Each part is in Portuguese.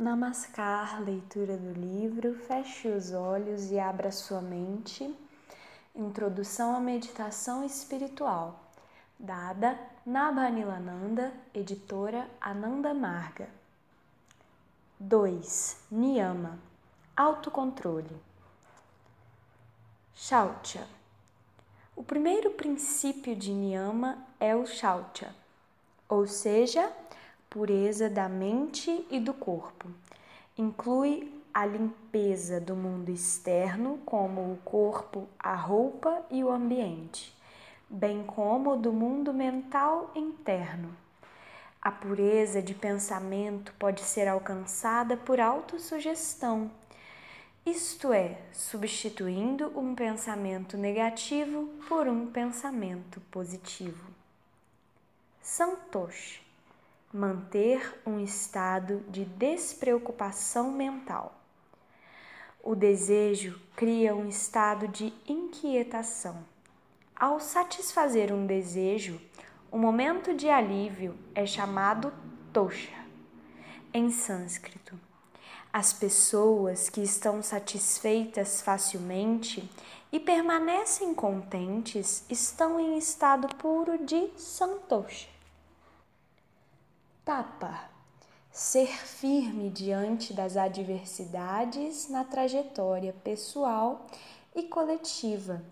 Namaskar, leitura do livro, feche os olhos e abra sua mente. Introdução à meditação espiritual, dada Nabhanilananda, editora Ananda Marga. 2. Niyama Autocontrole Shaucha O primeiro princípio de Niyama é o Shaucha, ou seja, pureza da mente e do corpo. Inclui a limpeza do mundo externo, como o corpo, a roupa e o ambiente, bem como do mundo mental interno. A pureza de pensamento pode ser alcançada por autossugestão, isto é, substituindo um pensamento negativo por um pensamento positivo. Santosh manter um estado de despreocupação mental. O desejo cria um estado de inquietação. Ao satisfazer um desejo, o momento de alívio é chamado tosha, em sânscrito. As pessoas que estão satisfeitas facilmente e permanecem contentes estão em estado puro de santosha. Tapa ser firme diante das adversidades na trajetória pessoal e coletiva.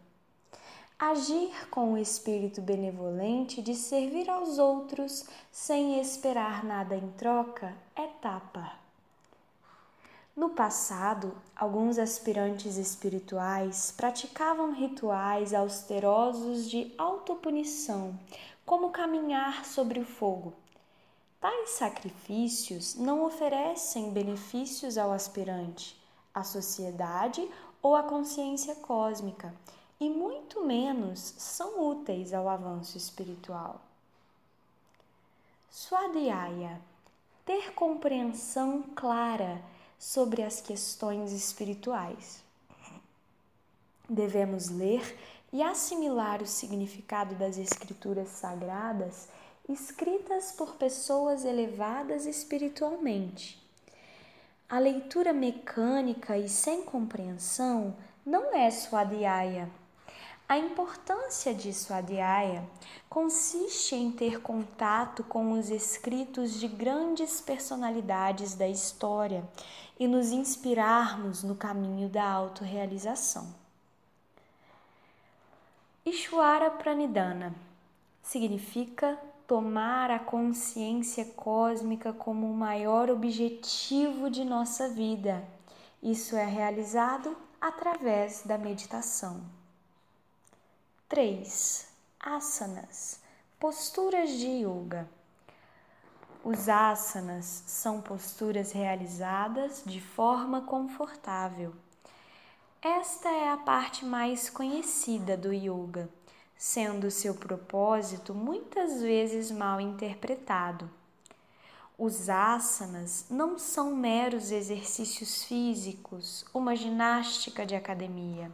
Agir com o espírito benevolente de servir aos outros sem esperar nada em troca é tapa. No passado, alguns aspirantes espirituais praticavam rituais austerosos de autopunição, como caminhar sobre o fogo Tais sacrifícios não oferecem benefícios ao aspirante, à sociedade ou à consciência cósmica, e muito menos são úteis ao avanço espiritual. Swadhyaya ter compreensão clara sobre as questões espirituais. Devemos ler e assimilar o significado das escrituras sagradas escritas por pessoas elevadas espiritualmente. A leitura mecânica e sem compreensão não é swadhyaya. A importância de swadhyaya consiste em ter contato com os escritos de grandes personalidades da história e nos inspirarmos no caminho da autorrealização. Ishwara Pranidhana significa tomar a consciência cósmica como o maior objetivo de nossa vida. Isso é realizado através da meditação. 3. Asanas posturas de yoga. Os asanas são posturas realizadas de forma confortável. Esta é a parte mais conhecida do yoga sendo seu propósito muitas vezes mal interpretado. Os asanas não são meros exercícios físicos, uma ginástica de academia.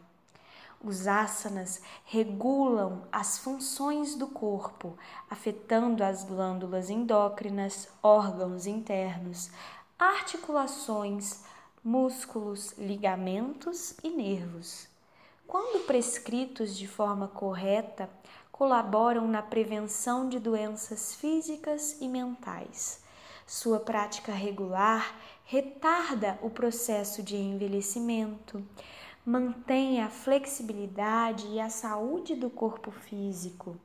Os asanas regulam as funções do corpo, afetando as glândulas endócrinas, órgãos internos, articulações, músculos, ligamentos e nervos quando prescritos de forma correta, colaboram na prevenção de doenças físicas e mentais. Sua prática regular retarda o processo de envelhecimento, mantém a flexibilidade e a saúde do corpo físico,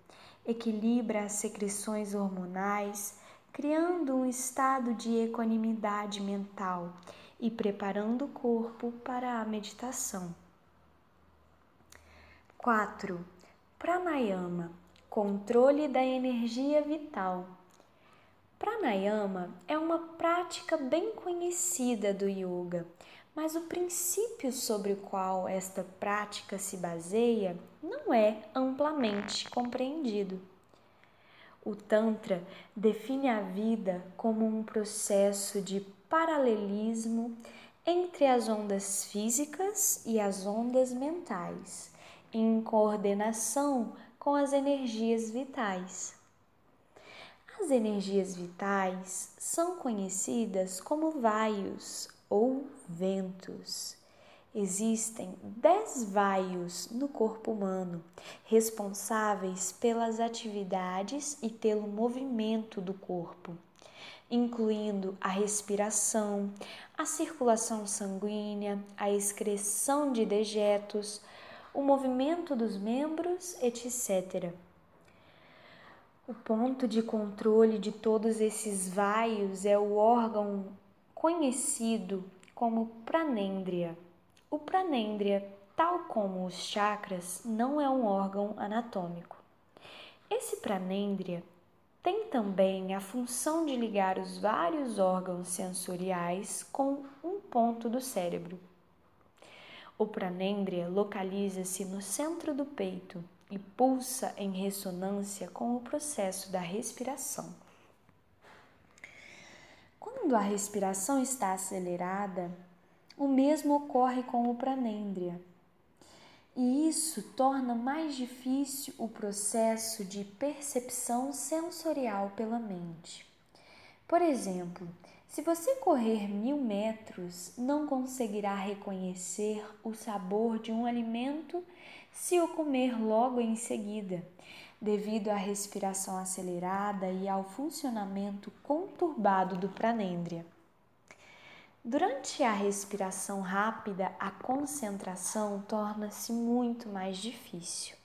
equilibra as secreções hormonais, criando um estado de equanimidade mental e preparando o corpo para a meditação. 4. Pranayama controle da energia vital. Pranayama é uma prática bem conhecida do yoga, mas o princípio sobre o qual esta prática se baseia não é amplamente compreendido. O Tantra define a vida como um processo de paralelismo entre as ondas físicas e as ondas mentais em coordenação com as energias vitais. As energias vitais são conhecidas como vaios ou ventos. Existem dez vaios no corpo humano, responsáveis pelas atividades e pelo movimento do corpo, incluindo a respiração, a circulação sanguínea, a excreção de dejetos, o movimento dos membros, etc. O ponto de controle de todos esses vaios é o órgão conhecido como pranêndria. O pranêndria, tal como os chakras, não é um órgão anatômico. Esse pranêndria tem também a função de ligar os vários órgãos sensoriais com um ponto do cérebro. O pranêndria localiza-se no centro do peito e pulsa em ressonância com o processo da respiração. Quando a respiração está acelerada, o mesmo ocorre com o pranêndria. E isso torna mais difícil o processo de percepção sensorial pela mente. Por exemplo, se você correr mil metros, não conseguirá reconhecer o sabor de um alimento se o comer logo em seguida, devido à respiração acelerada e ao funcionamento conturbado do pranêndria. Durante a respiração rápida, a concentração torna-se muito mais difícil.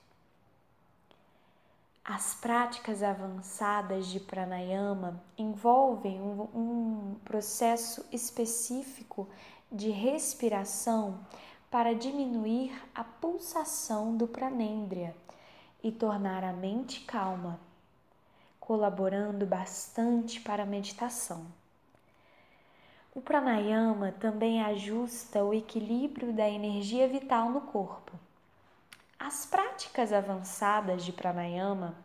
As práticas avançadas de pranayama envolvem um, um, processo específico de respiração para diminuir a pulsação do pranêndria e tornar a mente calma, colaborando bastante para a meditação. O pranayama também ajusta o equilíbrio da energia vital no corpo. As práticas avançadas de pranayama,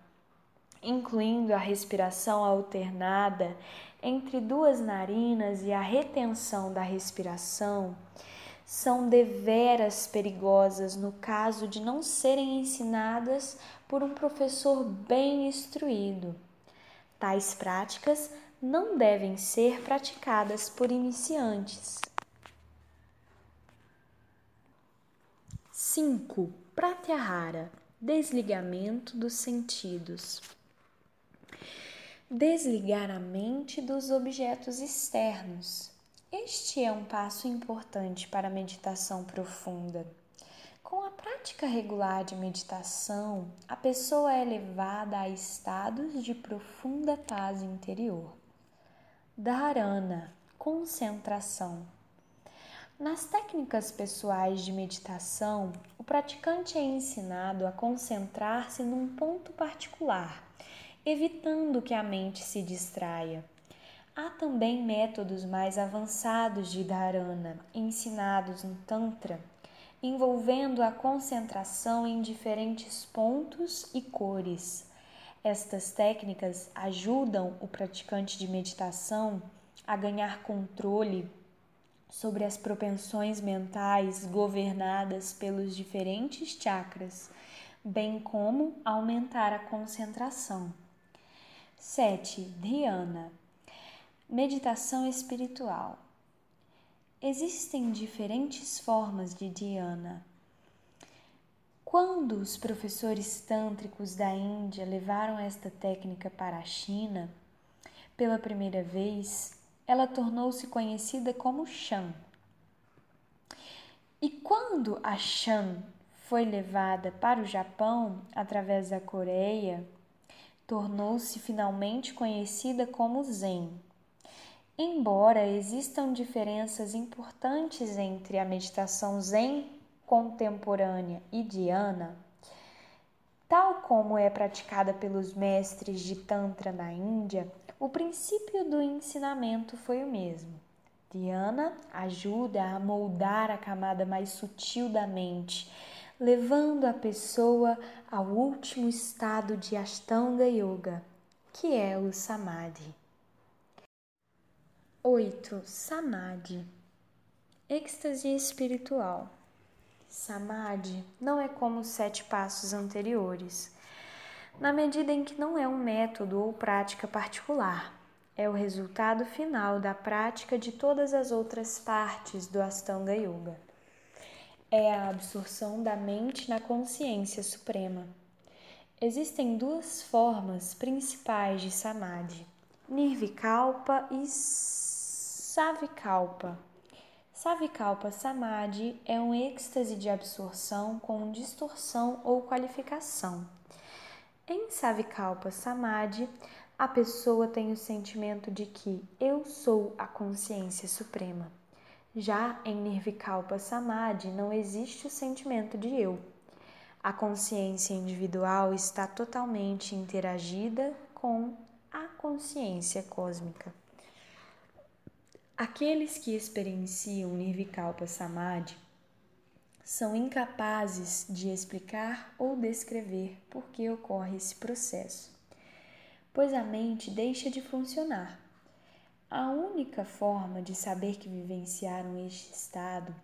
incluindo a respiração alternada entre duas narinas e a retenção da respiração, são deveras perigosas no caso de não serem ensinadas por um professor bem instruído. Tais práticas não devem ser praticadas por iniciantes. 5. Pratyahara Desligamento dos sentidos. Desligar a mente dos objetos externos. Este é um passo importante para a meditação profunda. Com a prática regular de meditação, a pessoa é levada a estados de profunda paz interior. Dharana, concentração. Nas técnicas pessoais de meditação, praticante é ensinado a concentrar-se num ponto particular, evitando que a mente se distraia. Há também métodos mais avançados de dharana, ensinados no Tantra, envolvendo a concentração em diferentes pontos e cores estas técnicas ajudam o praticante de meditação a ganhar controle sobre as propensões mentais governadas pelos diferentes chakras, bem como aumentar a concentração. 7. Dhyana Meditação espiritual. Existem diferentes formas de dhyana. Quando os professores tântricos da Índia levaram esta técnica para a China, pela primeira vez, ela tornou-se conhecida como Shan. E quando a Shan foi levada para o Japão através da Coreia, tornou-se finalmente conhecida como Zen. Embora existam diferenças importantes entre a meditação Zen contemporânea e Dhyana, tal como é praticada pelos mestres de Tantra na Índia, o princípio do ensinamento foi o mesmo. Dhyana ajuda a moldar a camada mais sutil da mente, levando a pessoa ao último estado de Ashtanga Yoga, que é o Samadhi. 8. Samadhi Êxtase espiritual. Samadhi não é como os sete passos anteriores, na medida em que não é um método ou prática particular, é o resultado final da prática de todas as outras partes do Astanga Yoga. É a absorção da mente na consciência suprema. Existem duas formas principais de samadhi: nirvikalpa e savikalpa. Savikalpa Samadhi é um êxtase de absorção com distorção ou qualificação. Em Savikalpa Samadhi, a pessoa tem o sentimento de que eu sou a consciência suprema. Já em Nirvikalpa Samadhi não existe o sentimento de eu. A consciência individual está totalmente interagida com a consciência cósmica. Aqueles que experienciam Nirvikalpa Samadhi são incapazes de explicar ou descrever por que ocorre esse processo pois a mente deixa de funcionar. A única forma de saber que vivenciaram este estado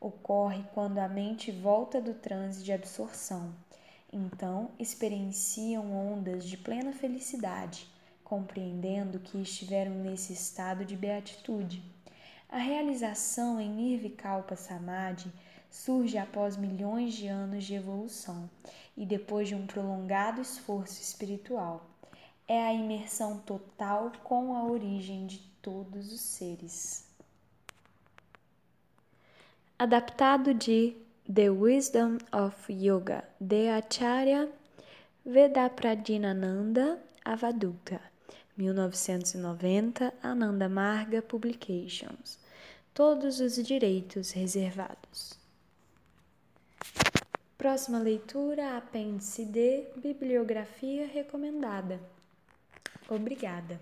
ocorre quando a mente volta do transe de absorção. Então, experienciam ondas de plena felicidade, compreendendo que estiveram nesse estado de beatitude. A realização em Nirvikalpa Samadhi surge após milhões de anos de evolução e depois de um prolongado esforço espiritual é a imersão total com a origem de todos os seres. Adaptado de The Wisdom of Yoga, de Acharya Vedapradinananda Avaduta, 1990, Ananda Marga Publications. Todos os direitos reservados. Próxima leitura, apêndice D, bibliografia recomendada. Obrigada.